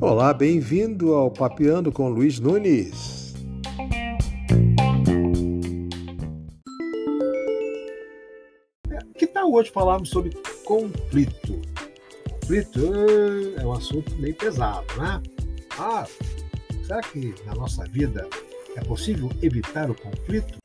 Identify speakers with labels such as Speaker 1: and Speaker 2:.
Speaker 1: Olá, bem-vindo ao Papeando com Luiz Nunes.
Speaker 2: Que tal hoje falarmos sobre conflito? Conflito eh, é um assunto meio pesado, né? Ah, será que na nossa vida é possível evitar o conflito?